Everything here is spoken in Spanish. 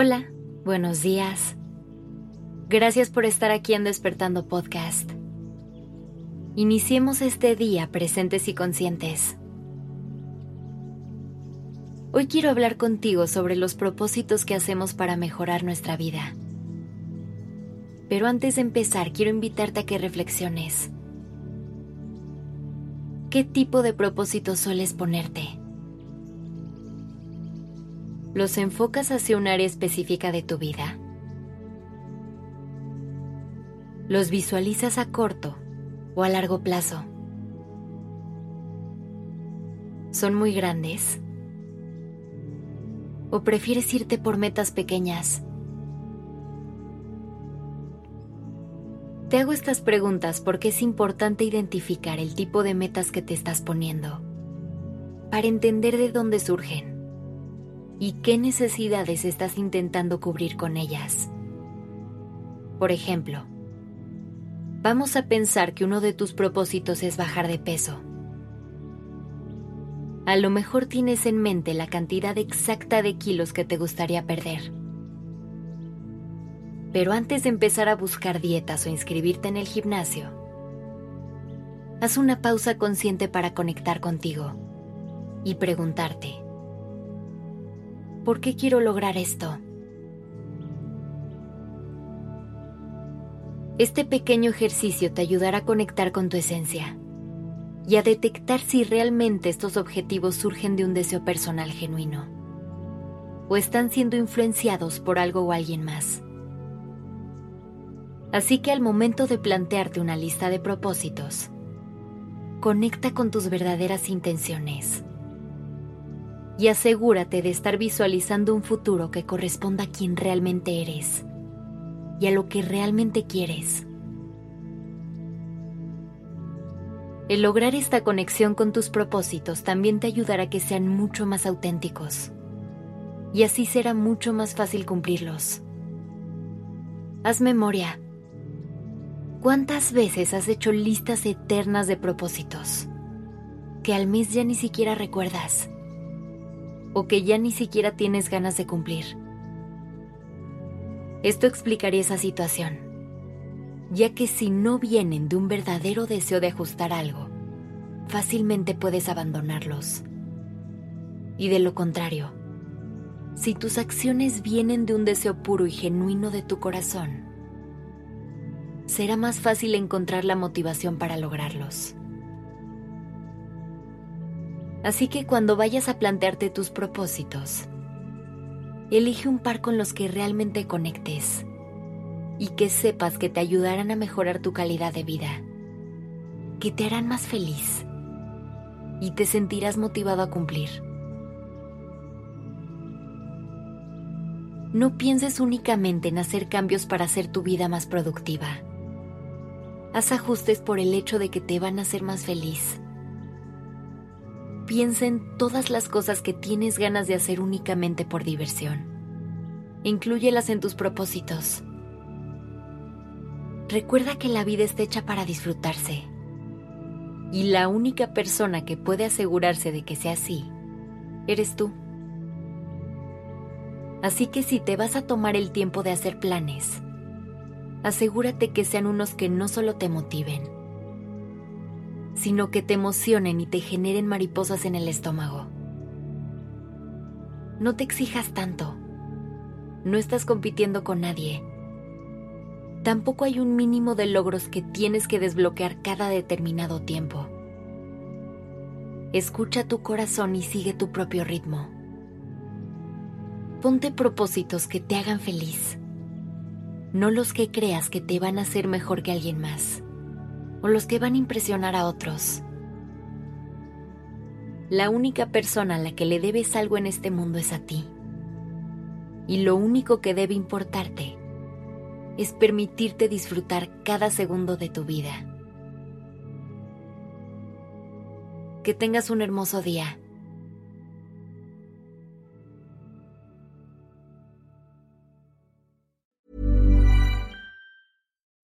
Hola, buenos días. Gracias por estar aquí en Despertando Podcast. Iniciemos este día presentes y conscientes. Hoy quiero hablar contigo sobre los propósitos que hacemos para mejorar nuestra vida. Pero antes de empezar, quiero invitarte a que reflexiones. ¿Qué tipo de propósitos sueles ponerte? ¿Los enfocas hacia un área específica de tu vida? ¿Los visualizas a corto o a largo plazo? ¿Son muy grandes? ¿O prefieres irte por metas pequeñas? Te hago estas preguntas porque es importante identificar el tipo de metas que te estás poniendo para entender de dónde surgen y qué necesidades estás intentando cubrir con ellas. Por ejemplo, vamos a pensar que uno de tus propósitos es bajar de peso. A lo mejor tienes en mente la cantidad exacta de kilos que te gustaría perder. Pero antes de empezar a buscar dietas o inscribirte en el gimnasio, haz una pausa consciente para conectar contigo y preguntarte, ¿Por qué quiero lograr esto? Este pequeño ejercicio te ayudará a conectar con tu esencia y a detectar si realmente estos objetivos surgen de un deseo personal genuino o están siendo influenciados por algo o alguien más. Así que al momento de plantearte una lista de propósitos, conecta con tus verdaderas intenciones y asegúrate de estar visualizando un futuro que corresponda a quien realmente eres y a lo que realmente quieres. El lograr esta conexión con tus propósitos también te ayudará a que sean mucho más auténticos y así será mucho más fácil cumplirlos. Haz memoria. ¿Cuántas veces has hecho listas eternas de propósitos que al mes ya ni siquiera recuerdas? O que ya ni siquiera tienes ganas de cumplir. Esto explicaría esa situación, ya que si no vienen de un verdadero deseo de ajustar algo, fácilmente puedes abandonarlos. Y de lo contrario, si tus acciones vienen de un deseo puro y genuino de tu corazón, será más fácil encontrar la motivación para lograrlos. Así que cuando vayas a plantearte tus propósitos, elige un par con los que realmente conectes y que sepas que te ayudarán a mejorar tu calidad de vida, que te harán más feliz y te sentirás motivado a cumplir. No pienses únicamente en hacer cambios para hacer tu vida más productiva. Haz ajustes por el hecho de que te van a hacer más feliz piensa en todas las cosas que tienes ganas de hacer únicamente por diversión. Inclúyelas en tus propósitos. Recuerda que la vida está hecha para disfrutarse. Y la única persona que puede asegurarse de que sea así, eres tú. Así que si te vas a tomar el tiempo de hacer planes, asegúrate que sean unos que no solo te motiven, sino que te emocionen y te generen mariposas en el estómago. No te exijas tanto. No estás compitiendo con nadie. Tampoco hay un mínimo de logros que tienes que desbloquear cada determinado tiempo. Escucha tu corazón y sigue tu propio ritmo. Ponte propósitos que te hagan feliz, no los que creas que te van a hacer mejor que alguien más o los que van a impresionar a otros. La única persona a la que le debes algo en este mundo es a ti. Y lo único que debe importarte es permitirte disfrutar cada segundo de tu vida. Que tengas un hermoso día.